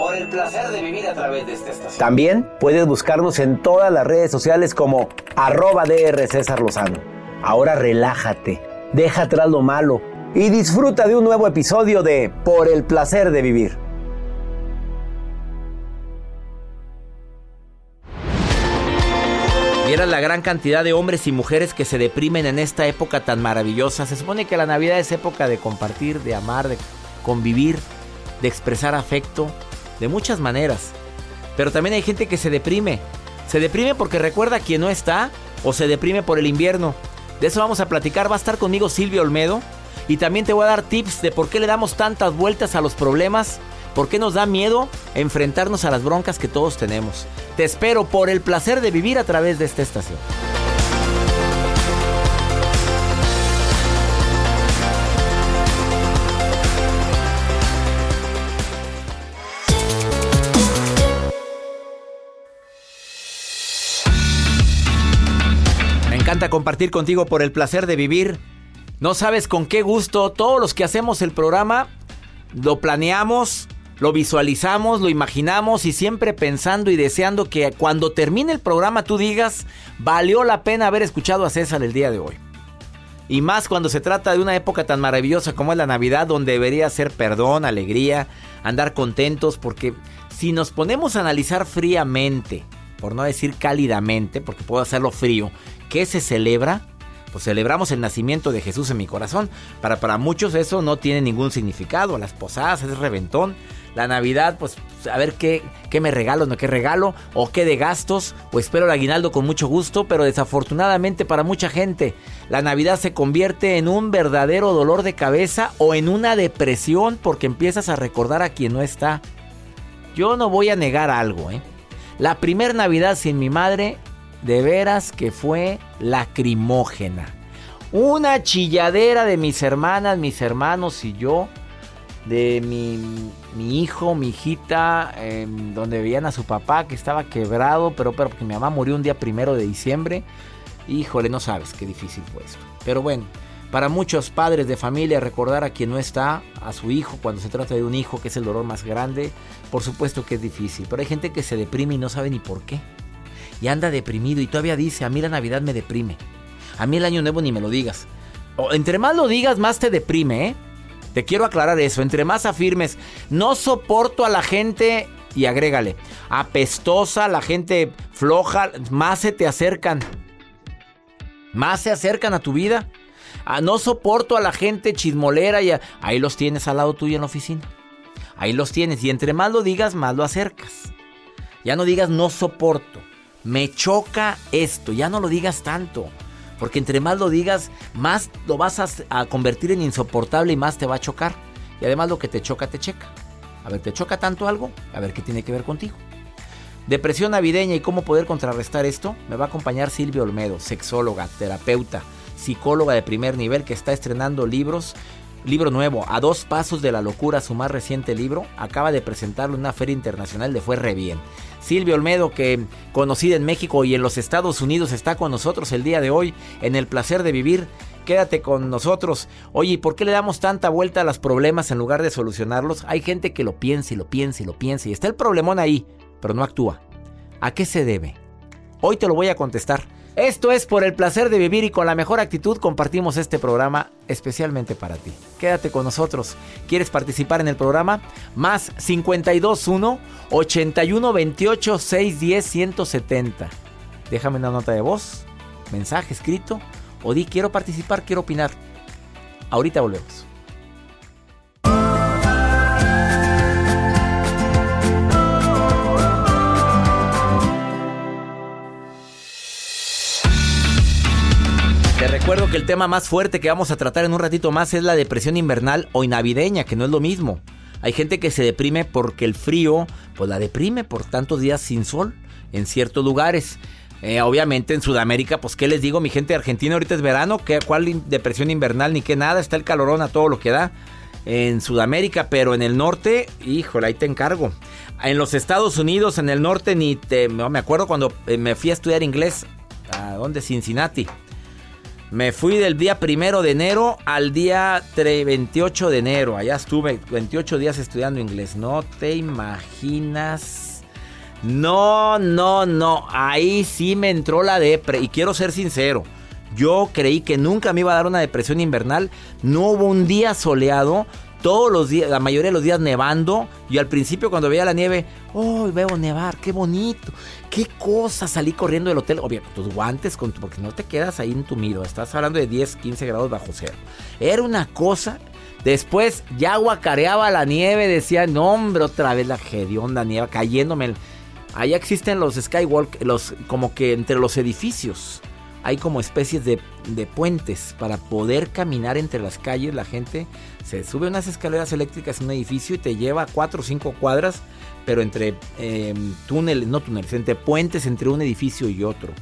Por el placer de vivir a través de esta estación. También puedes buscarnos en todas las redes sociales como arroba DR César Lozano. Ahora relájate, deja atrás lo malo y disfruta de un nuevo episodio de Por el placer de vivir. Vieras la gran cantidad de hombres y mujeres que se deprimen en esta época tan maravillosa. Se supone que la Navidad es época de compartir, de amar, de convivir, de expresar afecto, de muchas maneras. Pero también hay gente que se deprime. Se deprime porque recuerda a quien no está o se deprime por el invierno. De eso vamos a platicar. Va a estar conmigo Silvio Olmedo. Y también te voy a dar tips de por qué le damos tantas vueltas a los problemas ¿Por qué nos da miedo enfrentarnos a las broncas que todos tenemos? Te espero por el placer de vivir a través de esta estación. Encanta compartir contigo por el placer de vivir. No sabes con qué gusto todos los que hacemos el programa lo planeamos, lo visualizamos, lo imaginamos y siempre pensando y deseando que cuando termine el programa tú digas, valió la pena haber escuchado a César el día de hoy. Y más cuando se trata de una época tan maravillosa como es la Navidad, donde debería ser perdón, alegría, andar contentos, porque si nos ponemos a analizar fríamente, por no decir cálidamente, porque puedo hacerlo frío, ¿qué se celebra? Pues celebramos el nacimiento de Jesús en mi corazón. Para, para muchos eso no tiene ningún significado. Las posadas es reventón. La Navidad, pues a ver qué, qué me regalo, no qué regalo, o qué de gastos, o espero el aguinaldo con mucho gusto, pero desafortunadamente para mucha gente, la Navidad se convierte en un verdadero dolor de cabeza o en una depresión porque empiezas a recordar a quien no está. Yo no voy a negar algo, ¿eh? La primer Navidad sin mi madre, de veras que fue lacrimógena. Una chilladera de mis hermanas, mis hermanos y yo de mi, mi hijo, mi hijita, em, donde veían a su papá que estaba quebrado, pero, pero porque mi mamá murió un día primero de diciembre. Híjole, no sabes qué difícil fue eso. Pero bueno, para muchos padres de familia recordar a quien no está, a su hijo, cuando se trata de un hijo, que es el dolor más grande, por supuesto que es difícil. Pero hay gente que se deprime y no sabe ni por qué. Y anda deprimido y todavía dice, a mí la Navidad me deprime. A mí el Año Nuevo ni me lo digas. Entre más lo digas, más te deprime, ¿eh? Te quiero aclarar eso. Entre más afirmes, no soporto a la gente y agrégale, apestosa, la gente floja, más se te acercan. Más se acercan a tu vida. Ah, no soporto a la gente chismolera y ahí los tienes al lado tuyo en la oficina. Ahí los tienes y entre más lo digas, más lo acercas. Ya no digas no soporto. Me choca esto, ya no lo digas tanto. Porque entre más lo digas, más lo vas a, convertir en insoportable y más te va a chocar. Y además lo que te choca, te checa. A ver, ¿te choca tanto algo? A ver qué tiene que ver contigo. Depresión navideña y cómo poder contrarrestar esto. Me va a acompañar Silvia Olmedo, sexóloga, terapeuta, psicóloga de primer nivel que está estrenando libros. Libro nuevo, A dos pasos de la locura, su más reciente libro. Acaba de presentarlo en una feria internacional de Fue Re Bien. Silvia Olmedo, que conocida en México y en los Estados Unidos, está con nosotros el día de hoy en el placer de vivir. Quédate con nosotros. Oye, ¿y por qué le damos tanta vuelta a los problemas en lugar de solucionarlos? Hay gente que lo piensa y lo piensa y lo piensa y está el problemón ahí, pero no actúa. ¿A qué se debe? Hoy te lo voy a contestar. Esto es por el placer de vivir y con la mejor actitud compartimos este programa especialmente para ti. Quédate con nosotros. ¿Quieres participar en el programa? Más 521 81 28 610 170. Déjame una nota de voz, mensaje escrito o di quiero participar, quiero opinar. Ahorita volvemos. Recuerdo que el tema más fuerte que vamos a tratar en un ratito más es la depresión invernal o navideña, que no es lo mismo. Hay gente que se deprime porque el frío, pues la deprime por tantos días sin sol en ciertos lugares. Eh, obviamente en Sudamérica, pues qué les digo, mi gente Argentina ahorita es verano, ¿qué, ¿cuál depresión invernal ni qué nada? Está el calorón a todo lo que da en Sudamérica, pero en el norte, híjole, ahí te encargo. En los Estados Unidos, en el norte, ni te. me acuerdo cuando eh, me fui a estudiar inglés, ¿a dónde? Cincinnati. Me fui del día primero de enero al día 28 de enero. Allá estuve 28 días estudiando inglés. No te imaginas. No, no, no. Ahí sí me entró la depre. Y quiero ser sincero. Yo creí que nunca me iba a dar una depresión invernal. No hubo un día soleado todos los días, la mayoría de los días nevando. Y al principio cuando veía la nieve, ¡oh, veo nevar! ¡Qué bonito! ¡Qué cosa! Salí corriendo del hotel. Obvio, tus guantes, con porque no te quedas ahí entumido. Estás hablando de 10, 15 grados bajo cero. Era una cosa. Después ya guacareaba la nieve. Decía, no, hombre, otra vez la hedionda nieve cayéndome. Allá existen los skywalk, los, como que entre los edificios hay como especies de, puentes para poder caminar entre las calles. La gente se sube unas escaleras eléctricas en un edificio y te lleva cuatro o cinco cuadras, pero entre em, túneles, no túneles, entre puentes entre un edificio y otro.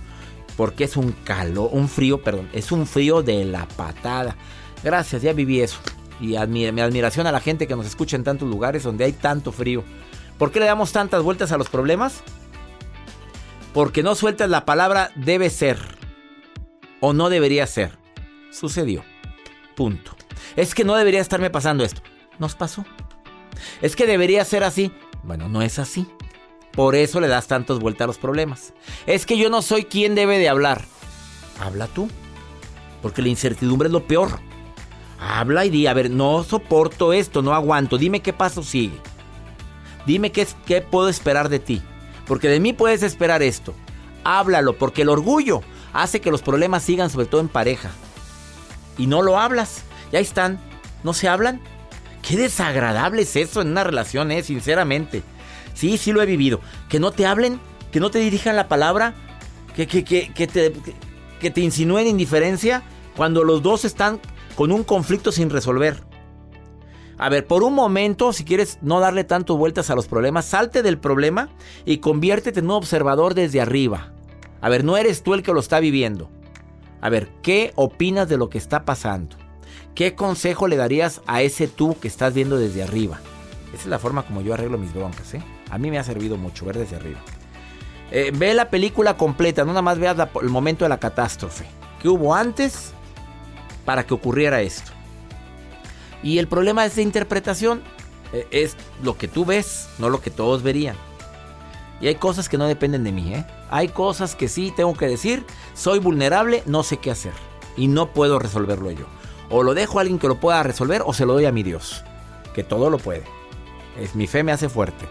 Porque es un calor, un frío, perdón, es un frío de la patada. Gracias, ya viví eso. Y mi admiración a la gente que nos escucha en tantos lugares donde hay tanto frío. ¿Por qué le damos tantas vueltas a los problemas? Porque no sueltas la palabra debe ser o no debería ser. Sucedió. Punto. Es que no debería estarme pasando esto. Nos pasó. Es que debería ser así. Bueno, no es así. Por eso le das tantas vueltas a los problemas. Es que yo no soy quien debe de hablar. Habla tú. Porque la incertidumbre es lo peor. Habla y di, a ver, no soporto esto, no aguanto. Dime qué paso sigue. Dime qué, qué puedo esperar de ti. Porque de mí puedes esperar esto. Háblalo, porque el orgullo hace que los problemas sigan, sobre todo en pareja. Y no lo hablas. Y ahí están. ¿No se hablan? Qué desagradable es eso en una relación, ¿eh? Sinceramente. Sí, sí lo he vivido. Que no te hablen, que no te dirijan la palabra, que, que, que, que te, que te insinúen indiferencia cuando los dos están con un conflicto sin resolver. A ver, por un momento, si quieres no darle tanto vueltas a los problemas, salte del problema y conviértete en un observador desde arriba. A ver, no eres tú el que lo está viviendo. A ver, ¿qué opinas de lo que está pasando? ¿Qué consejo le darías a ese tú que estás viendo desde arriba? Esa es la forma como yo arreglo mis broncas, ¿eh? A mí me ha servido mucho ver desde arriba. Eh, ve la película completa, no nada más veas el momento de la catástrofe. ¿Qué hubo antes para que ocurriera esto? Y el problema es de interpretación. Eh, es lo que tú ves, no lo que todos verían. Y hay cosas que no dependen de mí, ¿eh? Hay cosas que sí tengo que decir, soy vulnerable, no sé qué hacer. Y no puedo resolverlo yo. O lo dejo a alguien que lo pueda resolver o se lo doy a mi Dios, que todo lo puede. Es, mi fe me hace fuerte.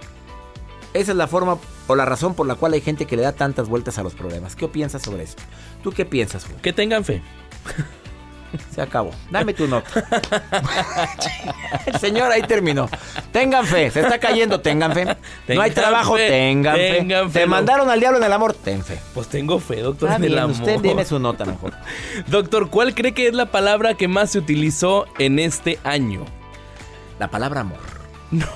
Esa es la forma o la razón por la cual hay gente que le da tantas vueltas a los problemas. ¿Qué piensas sobre esto? ¿Tú qué piensas? Que tengan fe. Se acabó. Dame tu nota. El señor ahí terminó. Tengan fe. Se está cayendo. Tengan fe. no hay trabajo. tengan, fe. Te mandaron al diablo en el amor. Ten fe. Pues tengo fe, doctor, en el amor. Usted dime su nota mejor. doctor, ¿cuál cree que es la palabra que más se utilizó en este año? La palabra amor. No.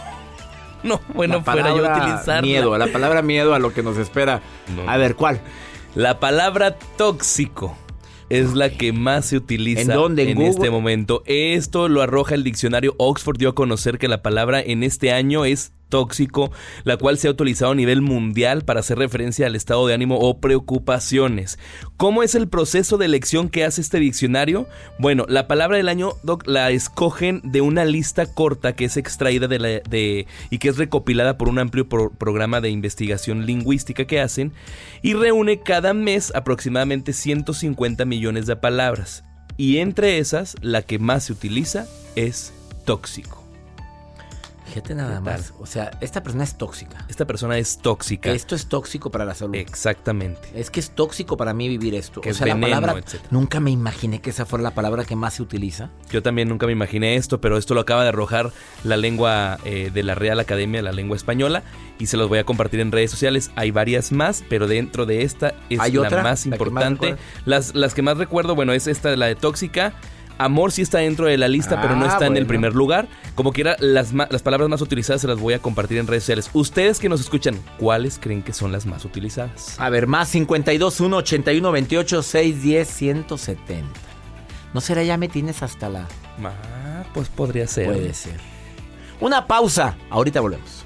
No, bueno, fuera yo utilizar. Miedo, la palabra miedo a lo que nos espera. A ver, ¿cuál? La palabra tóxico es la que más se utiliza ¿En, ¿En, este momento. Esto lo arroja el diccionario Oxford. Dio a conocer que la palabra en este año es tóxico, la cual se ha utilizado a nivel mundial para hacer referencia al estado de ánimo o preocupaciones. ¿Cómo es el proceso de elección que hace este diccionario? Bueno, la palabra del año la escogen de una lista corta que es extraída de, la, y que es recopilada por un amplio programa de investigación lingüística que hacen y reúne cada mes aproximadamente 150 millones de palabras. Y entre esas, la que más se utiliza es tóxico. Fíjate nada más. O sea, esta persona es tóxica. Esta persona es tóxica. Esto es tóxico para la salud. Exactamente. Es que es tóxico para mí vivir esto. o sea, la palabra. Nunca me imaginé que esa fuera la palabra que más se utiliza. Yo también nunca me imaginé esto, pero esto lo acaba de arrojar la lengua eh, de la Real Academia, la lengua española, y se los voy a compartir en redes sociales. Hay varias más, pero dentro de esta es la más importante. las, las que más recuerdo, bueno, es esta, la de tóxica. Amor sí está dentro de la lista, pero no ah, está en el primer lugar. Como quiera, las, las palabras más utilizadas se las voy a compartir en redes sociales. Ustedes que nos escuchan, ¿cuáles creen que son las más utilizadas? A ver, más 52 1 81 28 610 170. ¿No será ya me tienes hasta la...? Ah, pues podría ser. Puede ser. Una pausa. Ahorita volvemos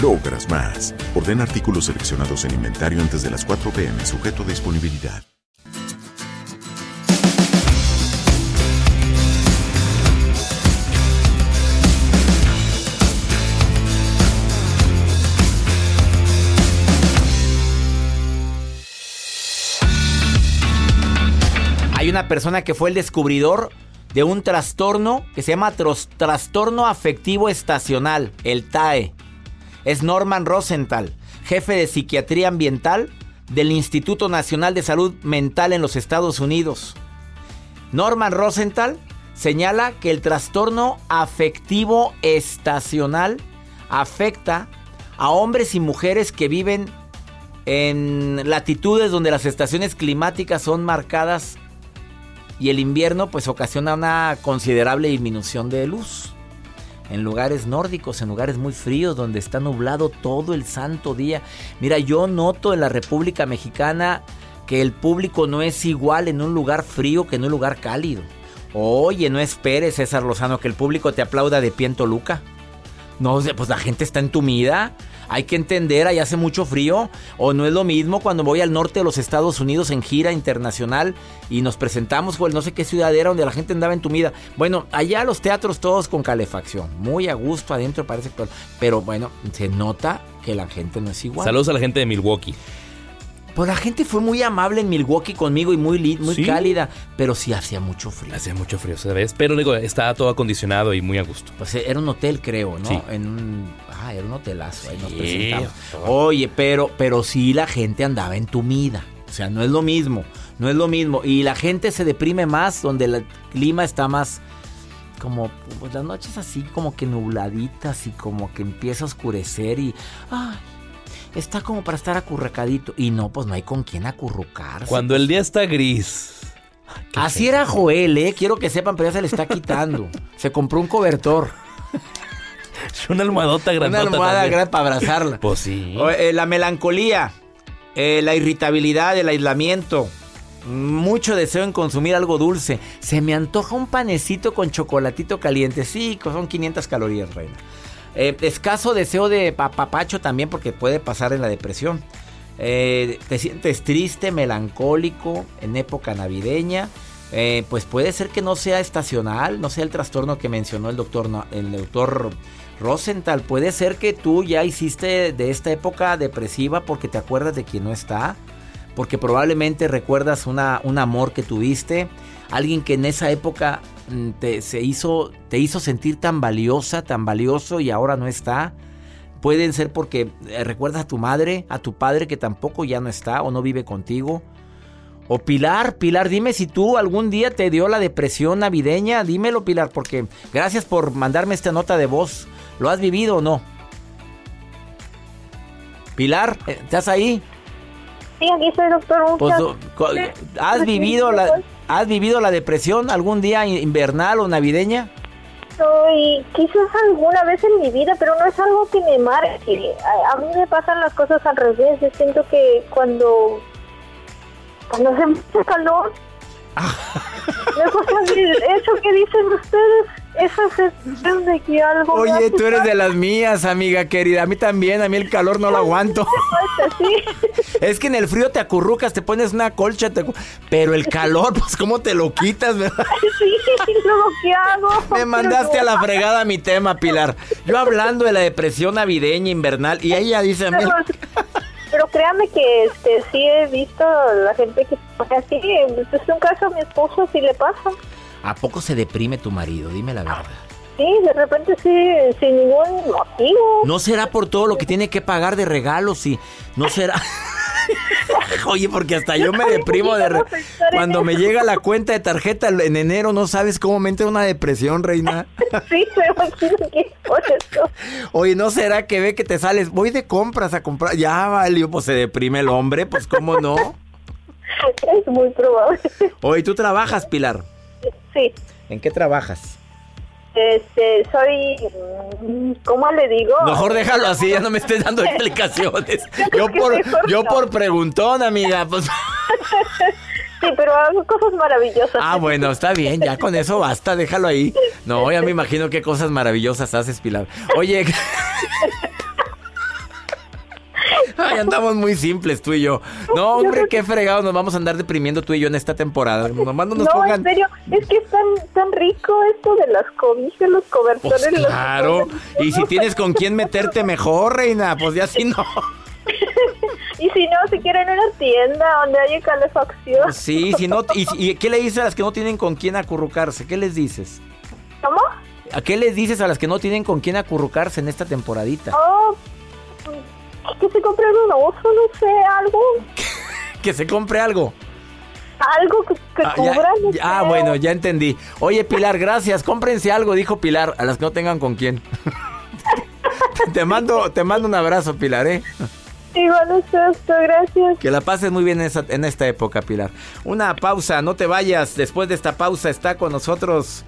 logras más. Orden artículos seleccionados en inventario antes de las 4 pm, sujeto a disponibilidad. Hay una persona que fue el descubridor de un trastorno que se llama trastorno afectivo estacional, el TAE es Norman Rosenthal, jefe de psiquiatría ambiental del Instituto Nacional de Salud Mental en los Estados Unidos. Norman Rosenthal señala que el trastorno afectivo estacional afecta a hombres y mujeres que viven en latitudes donde las estaciones climáticas son marcadas y el invierno pues ocasiona una considerable disminución de luz en lugares nórdicos, en lugares muy fríos, donde está nublado todo el santo día. Mira, yo noto en la República Mexicana que el público no es igual en un lugar frío que en un lugar cálido. Oye, no esperes, César Lozano, que el público te aplauda de pie en Toluca. No, pues la gente está entumida. Hay que entender, ahí hace mucho frío. O no es lo mismo cuando voy al norte de los Estados Unidos en gira internacional y nos presentamos por no sé qué ciudad era donde la gente andaba entumida. Bueno, allá los teatros todos con calefacción. Muy a gusto adentro parece. Pero bueno, se nota que la gente no es igual. Saludos a la gente de Milwaukee. Pues la gente fue muy amable en Milwaukee conmigo y muy, muy cálida, pero sí hacía mucho frío. Hacía mucho frío, ¿sabes? Pero digo, estaba todo acondicionado y muy a gusto. Pues eh, era un hotel, creo, ¿no? Sí. En un, ah, era un hotelazo, ahí nos presentamos. Oye, pero, pero sí la gente andaba entumida. O sea, no es lo mismo, no es lo mismo. Y la gente se deprime más donde el clima está más como pues, las noches así como que nubladitas y como que empieza a oscurecer y ay, está como para estar acurrucadito. Y no, pues no hay con quién acurrucarse. Cuando el día está gris. Así era Joel, ¿eh? Quiero que sepan, pero ya se le está quitando. se compró un cobertor. una almohadota grande. Una almohada grande para abrazarla. Pues sí. Eh, la melancolía, eh, la irritabilidad, el aislamiento. Mucho deseo en consumir algo dulce. Se me antoja un panecito con chocolatito caliente. Sí, son 500 calorías, reina. Eh, escaso deseo de papacho también porque puede pasar en la depresión. Eh, te sientes triste, melancólico en época navideña. Eh, pues puede ser que no sea estacional, no sea el trastorno que mencionó el doctor, el doctor Rosenthal. Puede ser que tú ya hiciste de esta época depresiva porque te acuerdas de quien no está, porque probablemente recuerdas una, un amor que tuviste, alguien que en esa época te, se hizo, te hizo sentir tan valiosa, tan valioso y ahora no está. Pueden ser porque eh, recuerdas a tu madre, a tu padre que tampoco ya no está o no vive contigo. O Pilar, Pilar, dime si tú algún día te dio la depresión navideña. Dímelo, Pilar, porque gracias por mandarme esta nota de voz. ¿Lo has vivido o no? Pilar, eh, ¿estás ahí? Sí, aquí estoy, doctor. Pues, ¿Has vivido la, ¿Has vivido la depresión algún día invernal o navideña? Soy, quizás alguna vez en mi vida, pero no es algo que me marque. A, a mí me pasan las cosas al revés. Yo siento que cuando, cuando hace mucho calor, eso que dicen ustedes, esa de que algo. Oye, tú eres de las mías, amiga querida. A mí también, a mí el calor no lo aguanto. es que en el frío te acurrucas, te pones una colcha, pero el calor, pues, ¿cómo te lo quitas, verdad? Sí, luego, ¿qué hago? Me mandaste a la fregada mi tema, Pilar. Yo hablando de la depresión navideña, invernal, y ella dice a mí. Pero créame que este sí he visto la gente que así, es un caso a mi esposo sí le pasa. ¿A poco se deprime tu marido? Dime la verdad. Sí, de repente sí, sin ningún motivo. ¿No será por todo lo que tiene que pagar de regalos? y ¿No será...? Oye, porque hasta yo me deprimo de cuando me llega la cuenta de tarjeta en enero, no sabes cómo me entra una depresión, reina. sí, me imagino que por eso. Oye, ¿no será que ve que te sales? Voy de compras a comprar. Ya valió, pues se deprime el hombre, pues cómo no. Es muy probable. Oye, ¿tú trabajas, Pilar? Sí. ¿En qué trabajas? Este, soy, ¿cómo le digo? Mejor déjalo así, ya no me estés dando explicaciones. yo por, yo por preguntón, amiga, pues. Sí, pero hago cosas maravillosas. Ah, bueno, está bien, ya con eso basta, déjalo ahí. No, ya me imagino qué cosas maravillosas haces, Pilar. Oye, Ay, andamos muy simples tú y yo. No, hombre, qué fregado nos vamos a andar deprimiendo tú y yo en esta temporada. Nomás no nos no, en serio, es que es tan, rico esto de las cobijas, los cobertores. Pues claro, y si tienes con quién meterte mejor, reina, pues ya si no. y si no, si quieren una tienda donde haya calefacción. Pues sí, si no, y, y, ¿qué le dices a las que no tienen con quién acurrucarse? ¿Qué les dices? ¿Cómo? ¿A qué les dices a las que no tienen con quién acurrucarse en esta temporadita? Oh, que se compre un oso, no sé, algo. que se compre algo. Algo que, ah, cubra. ah, bueno, ya entendí. Oye, Pilar, gracias. Cómprense algo, dijo Pilar, a las que no tengan con quién. te mando, te mando un abrazo, Pilar, ¿eh? Igual gracias. Que la pases muy bien en, en esta época, Pilar. Una pausa, no te vayas. Después de esta pausa está con nosotros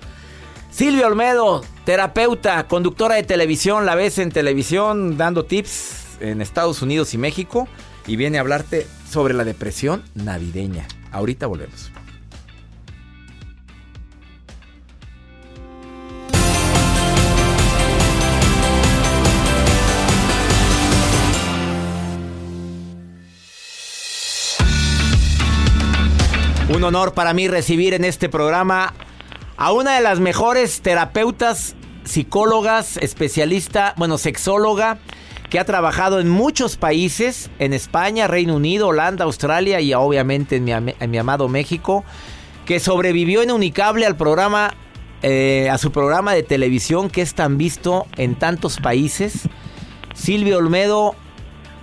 Silvia Olmedo, terapeuta, conductora de televisión, la ves en televisión dando tips en Estados Unidos y México y viene a hablarte sobre la depresión navideña. Ahorita volvemos. Un honor para mí recibir en este programa a una de las mejores terapeutas, psicólogas, especialista, bueno, sexóloga que ha trabajado en muchos países, en España, Reino Unido, Holanda, Australia y obviamente en mi, amado México, que sobrevivió en Unicable al programa, eh, a su programa de televisión que es tan visto en tantos países. Silvia Olmedo,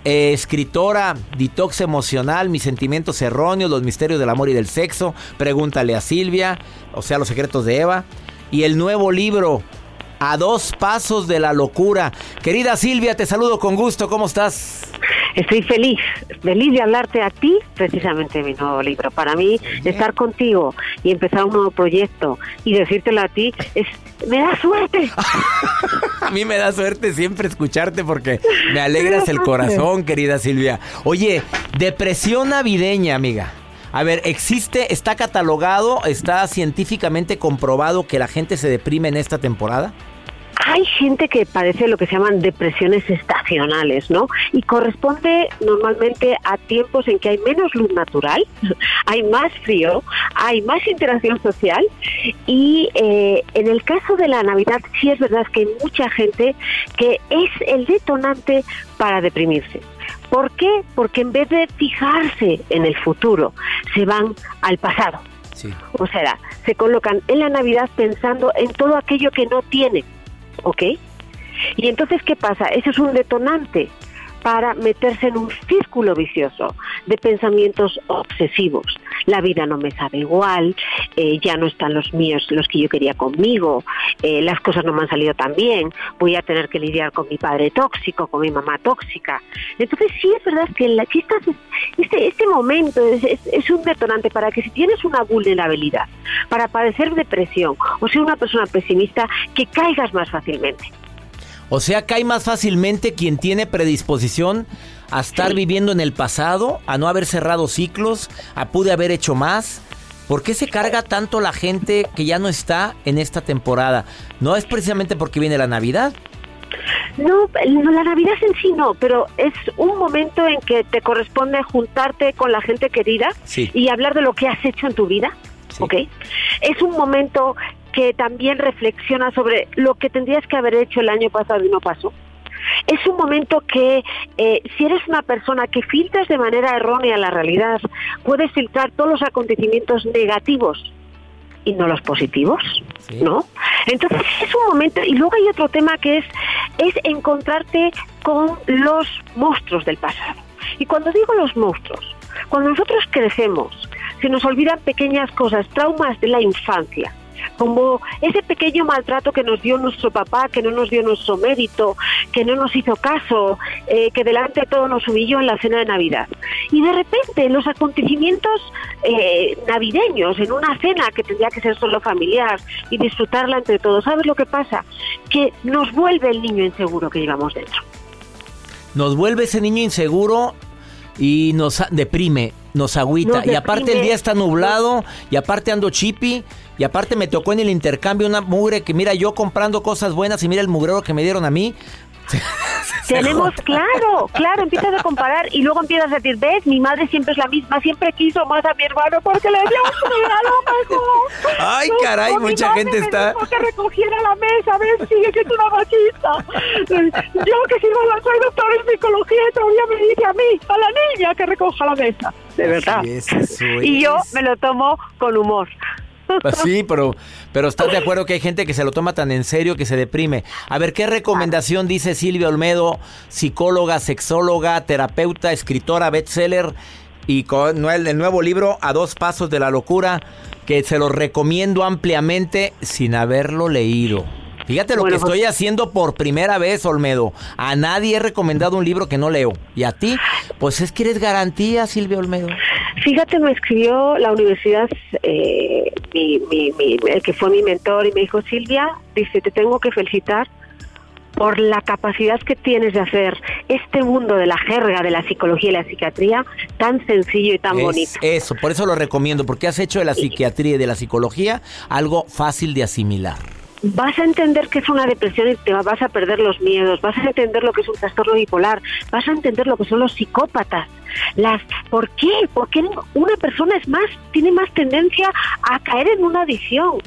eh, escritora, detox emocional, mis sentimientos erróneos, los misterios del amor y del sexo, pregúntale a Silvia, o sea, los secretos de Eva. Y el nuevo libro, A dos pasos de la locura. Querida Silvia, te saludo con gusto, ¿cómo estás? Estoy feliz, feliz de hablarte a ti, precisamente mi nuevo libro. Para mí, estar contigo y empezar un nuevo proyecto y decírtelo a ti es me da suerte. a mí me da suerte siempre escucharte porque me alegras el corazón, querida Silvia. Oye, depresión navideña, amiga. A ver, ¿existe, está catalogado, está científicamente comprobado que la gente se deprime en esta temporada? hay gente que padece lo que se llaman depresiones estacionales, ¿no? Y corresponde normalmente a tiempos en que hay menos luz natural, hay más frío, hay más interacción social y eh, en el caso de la Navidad sí es verdad que hay mucha gente que es el detonante para deprimirse. ¿Por qué? Porque en vez de fijarse en el futuro, se van al pasado. O sea, se colocan en la Navidad pensando en todo aquello que no tienen ¿ok? Y entonces, ¿qué pasa? Eso es un detonante para meterse en un círculo vicioso de pensamientos obsesivos. La vida no me sabe igual, eh, ya no están los míos, los que yo quería conmigo, eh, las cosas no me han salido tan bien, voy a tener que lidiar con mi padre tóxico, con mi mamá tóxica. Entonces sí es verdad que, la, este, este momento es, es, un detonante para que si tienes una vulnerabilidad, para padecer depresión o ser una persona pesimista, que caigas más fácilmente. O sea, cae más fácilmente quien tiene predisposición a estar viviendo en el pasado, a no haber cerrado ciclos, a pude haber hecho más. ¿Por qué se carga tanto la gente que ya no está en esta temporada? ¿No es precisamente porque viene la Navidad? No, la Navidad en sí no, pero es un momento en que te corresponde juntarte con la gente querida y hablar de lo que has hecho en tu vida. ¿ok? Es un momento que también reflexiona sobre lo que tendrías que haber hecho el año pasado y no pasó. Es un momento que eh, si eres una persona que filtras de manera errónea la realidad, puedes filtrar todos los acontecimientos negativos y no los positivos, ¿no? Entonces es un momento y luego hay otro tema que es es encontrarte con los monstruos del pasado. Y cuando digo los monstruos, cuando nosotros crecemos, se nos olvidan pequeñas cosas, traumas de la infancia como ese pequeño maltrato que nos dio nuestro papá, que no nos dio nuestro mérito, que no nos hizo caso, eh, que delante de todo nos humilló en la cena de Navidad. Y de repente los acontecimientos eh, navideños, en una cena que tendría que ser solo familiar y disfrutarla entre todos, ¿sabes lo que pasa? Que nos vuelve el niño inseguro que llevamos dentro. Nos vuelve ese niño inseguro y nos deprime, nos agüita. y aparte el día está nublado y aparte ando chippy y aparte me tocó en el intercambio una mugre que mira yo comprando cosas buenas y mira el mugrero que me dieron a mí. Tenemos, claro, claro, empiezas a comparar y luego empiezas a decir, ves, mi madre siempre es la misma, siempre quiso más a mi hermano porque le dio un regalo mejor. Ay, caray, mucha gente está... que recogiera la mesa, ves, sigue siendo una machista. Yo que sigo, soy doctor en psicología y todavía me dice a mí, a la niña que recoja la mesa. De verdad. y yo me lo tomo con humor. Pues sí, pero, pero estás de acuerdo que hay gente que se lo toma tan en serio que se deprime. A ver, ¿qué recomendación dice Silvia Olmedo, psicóloga, sexóloga, terapeuta, escritora, bestseller y con el nuevo libro A dos pasos de la locura, que se lo recomiendo ampliamente sin haberlo leído? Fíjate lo que estoy pues- haciendo por primera vez, Olmedo. A nadie he recomendado un libro que no leo. Y a ti, pues es que eres garantía, Silvia Olmedo. Fíjate, me escribió la universidad, eh, el que fue mi mentor, y me dijo, Silvia, dice, te tengo que felicitar por la capacidad que tienes de hacer este mundo de la jerga de la psicología y la psiquiatría tan sencillo y tan bonito. Eso, por eso lo recomiendo, porque has hecho de la psiquiatría y de la psicología algo fácil de asimilar. Vas a entender que es una depresión y te vas a perder los miedos, vas a entender lo que es un trastorno bipolar, vas a entender lo que son los psicópatas, Las, ¿Por qué? Porque una persona es más, tiene más tendencia a caer en una adicción.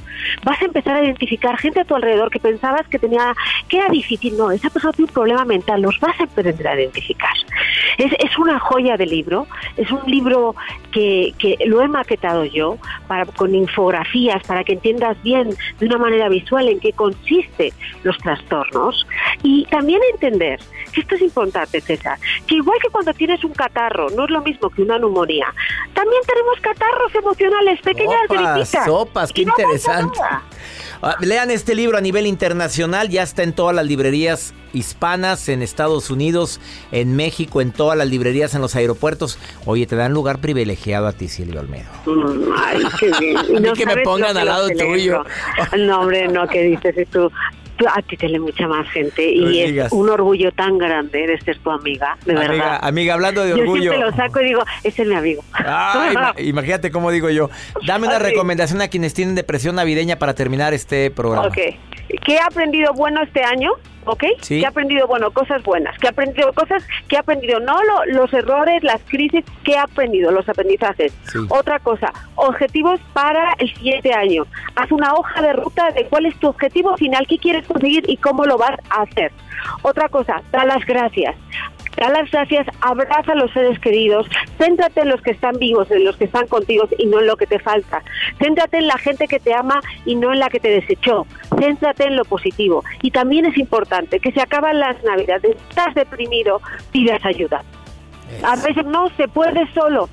Vas a empezar a identificar gente a tu alrededor que pensabas que tenía, que era difícil. No, esa persona tiene un problema mental, los vas a aprender a identificar. Es, es una joya de libro, es un libro que, que lo he maquetado yo para, con infografías para que entiendas bien de una manera visual en qué consiste los trastornos y también entender que esto es importante, César, que igual que cuando tienes un catarro, no es lo mismo que una neumonía, también tenemos catarros emocionales, pequeñas gripitas. Sopas, qué interesante. Ah, lean este libro a nivel internacional, ya está en todas las librerías hispanas, en Estados Unidos, en México, en todas las librerías, en los aeropuertos. Oye, te dan lugar privilegiado a ti, Silvio Olmedo. Mm, ay, qué bien. Y que me pongan al lado tuyo. No, hombre, no, ¿qué dices tú? A ti te lee mucha más gente y es un orgullo tan grande de ser tu amiga, de verdad. Amiga, hablando de orgullo. Yo siempre lo saco y digo, ese es mi amigo. imagínate cómo digo yo. Dame una recomendación a quienes tienen depresión navideña para terminar este programa. Ok. ¿Qué he aprendido bueno este año? ¿Ok? Que he aprendido, bueno, cosas buenas, que he aprendido cosas, que he aprendido, no los errores, las crisis, que he aprendido, los aprendizajes. Otra cosa, objetivos para el siguiente año. Haz una hoja de ruta de cuál es tu objetivo final, qué quieres conseguir y cómo lo vas a hacer. Otra cosa, da las gracias. Da las gracias, abraza a los seres queridos, céntrate en los que están vivos, en los que están contigo y no en lo que te falta. Céntrate en la gente que te ama y no en la que te desechó. Céntrate en lo positivo. Y también es importante que se acaban las navidades, estás deprimido, pidas ayuda. A veces no se puede solo,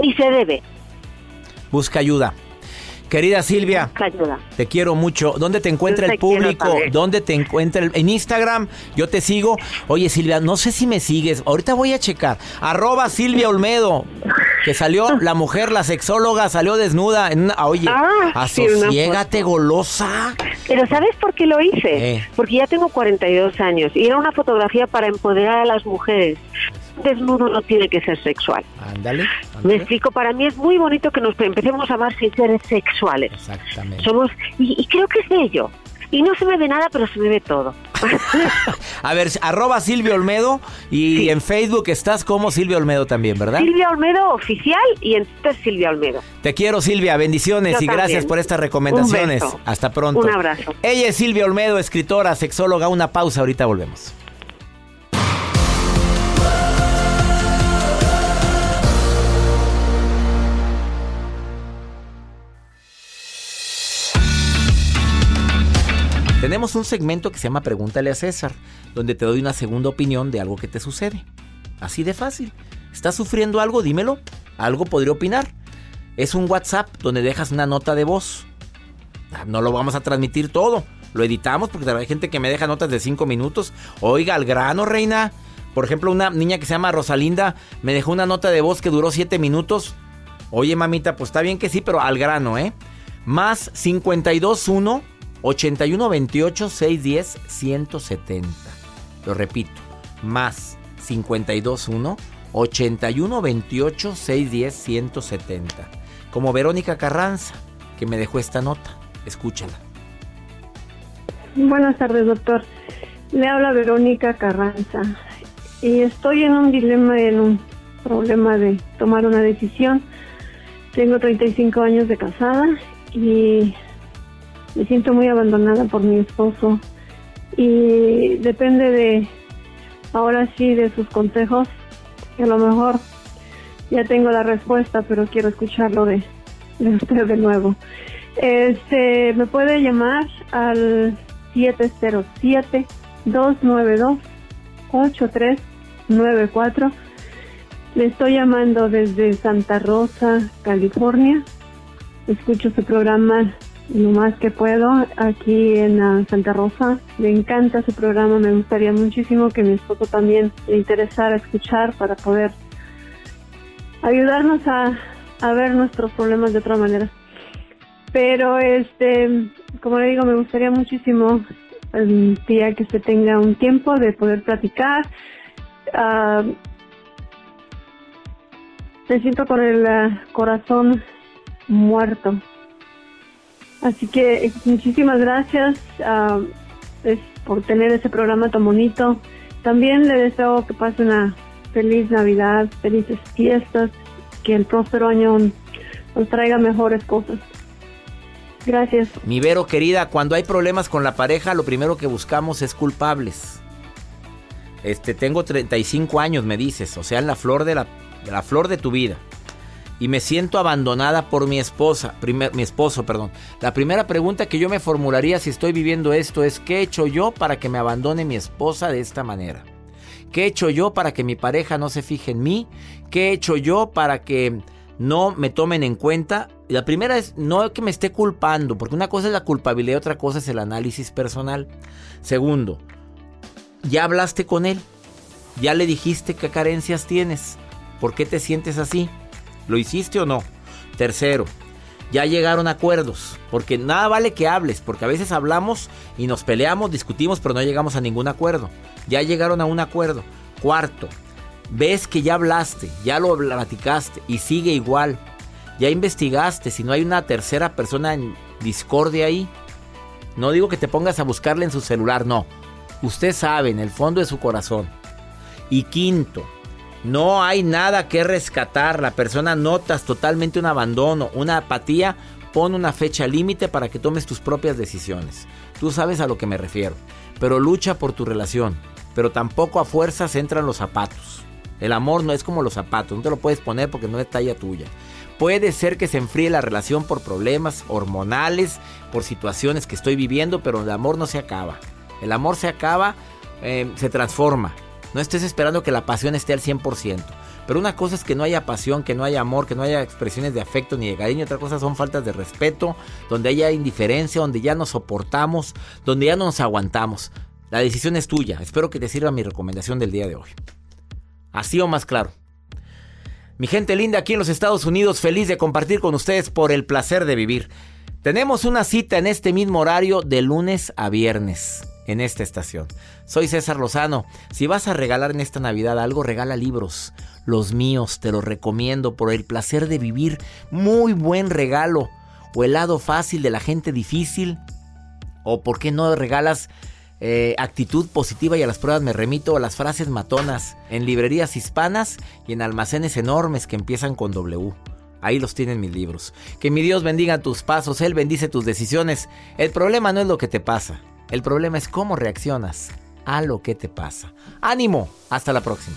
ni se debe. Busca ayuda. Querida Silvia, te quiero mucho. ¿Dónde te encuentra el público? ¿Dónde te encuentra? en Instagram, yo te sigo. Oye, Silvia, no sé si me sigues. Ahorita voy a checar. Arroba Silvia Olmedo. Que salió la mujer, la sexóloga, salió desnuda. En una, oye, ah, asociégate golosa. Pero ¿sabes por qué lo hice? Porque ya tengo 42 años y era una fotografía para empoderar a las mujeres desnudo no tiene que ser sexual. Ándale. Me explico, para mí es muy bonito que nos empecemos a amar sin seres sexuales. Exactamente. Somos, y, creo que es bello. Y no se me ve nada, pero se me ve todo. a ver, arroba Silvia Olmedo y en Facebook estás como Silvia Olmedo también, ¿verdad? Silvia Olmedo oficial y en Twitter Silvia Olmedo. Te quiero Silvia, bendiciones y gracias por estas recomendaciones. Hasta pronto. Un abrazo. Ella es Silvia Olmedo, escritora, sexóloga. Una pausa, ahorita volvemos. Tenemos un segmento que se llama Pregúntale a César, donde te doy una segunda opinión de algo que te sucede. Así de fácil. ¿Estás sufriendo algo? Dímelo. Algo podría opinar. Es un WhatsApp donde dejas una nota de voz. Ah, no lo vamos a transmitir todo. Lo editamos porque hay gente que me deja notas de 5 minutos. Oiga, al grano, reina. Por ejemplo, una niña que se llama Rosalinda me dejó una nota de voz que duró 7 minutos. Oye, mamita, pues está bien que sí, pero al grano, ¿eh? Más 521 81 28 610 170. Lo repito, más 52 1 81 28 610 170. Como Verónica Carranza, que me dejó esta nota. Escúchala. Buenas tardes, doctor. Le habla Verónica Carranza. Y estoy en un dilema, en un problema de tomar una decisión. Tengo 35 años de casada y me siento muy abandonada por mi esposo y depende de, ahora sí, de sus consejos. a lo mejor ya tengo la respuesta, pero quiero escucharlo de, usted de nuevo. Este, me puede llamar al 707-292-8394. Le estoy llamando desde Santa Rosa, California. Escucho su programa lo más que puedo aquí en ah, Santa Rosa. Me encanta su programa, me gustaría muchísimo que mi esposo también le interesara escuchar para poder ayudarnos a, ver nuestros problemas de otra manera. Pero este, como le digo, me gustaría muchísimo el día que usted tenga un tiempo de poder platicar. Ah, me siento con el ah, corazón muerto Así que muchísimas gracias por tener ese programa tan bonito. También le deseo que pase una feliz Navidad, felices fiestas, que el próximo año nos traiga mejores cosas. Gracias. Mi Vero querida, cuando hay problemas con la pareja, lo primero que buscamos es culpables. Este, tengo 35 años, me dices, o sea, en la flor de la, la flor de tu vida. Y me siento abandonada por mi esposa, mi esposo, perdón. La primera pregunta que yo me formularía si estoy viviendo esto es ¿qué he hecho yo para que me abandone mi esposa de esta manera? ¿Qué he hecho yo para que mi pareja no se fije en mí? ¿Qué he hecho yo para que no me tomen en cuenta? La primera es no que me esté culpando, porque una cosa es la culpabilidad otra cosa es el análisis personal. Segundo, ya hablaste con él, ya le dijiste qué carencias tienes, por qué te sientes así, ¿lo hiciste o no? Tercero, ya llegaron acuerdos, porque nada vale que hables, porque a veces hablamos y nos peleamos, discutimos, pero no llegamos a ningún acuerdo. Ya llegaron a un acuerdo. Cuarto, ves que ya hablaste, ya lo platicaste y sigue igual. Ya investigaste, si no hay una tercera persona en discordia ahí. No digo que te pongas a buscarle en su celular, no. Usted sabe en el fondo de su corazón. Y quinto, no hay nada que rescatar. La persona notas totalmente un abandono, una apatía. Pon una fecha límite para que tomes tus propias decisiones. Tú sabes a lo que me refiero. Pero lucha por tu relación. Pero tampoco a fuerzas entran los zapatos. El amor no es como los zapatos, no te lo puedes poner porque no es talla tuya. Puede ser que se enfríe la relación por problemas hormonales, por situaciones que estoy viviendo, pero el amor no se acaba. El amor se acaba, eh, se transforma. No estés esperando que la pasión esté al 100%. Pero una cosa es que no haya pasión, que no haya amor, que no haya expresiones de afecto ni de cariño. Otra cosa son faltas de respeto, donde haya indiferencia, donde ya nos soportamos, donde ya no nos aguantamos. La decisión es tuya. Espero que te sirva mi recomendación del día de hoy. Así o más claro. Mi gente linda aquí en los Estados Unidos, feliz de compartir con ustedes por el placer de vivir. Tenemos una cita en este mismo horario de lunes a viernes en esta estación. Soy César Lozano. Si vas a regalar en esta Navidad algo, regala libros. Los míos, te los recomiendo por el placer de vivir. Muy buen regalo. O el lado fácil de la gente difícil. O por qué no regalas eh, actitud positiva y a las pruebas me remito a las frases matonas en librerías hispanas y en almacenes enormes que empiezan con W. Ahí los tienen mis libros. Que mi Dios bendiga tus pasos, Él bendice tus decisiones. El problema no es lo que te pasa, el problema es cómo reaccionas a lo que te pasa. Ánimo, hasta la próxima.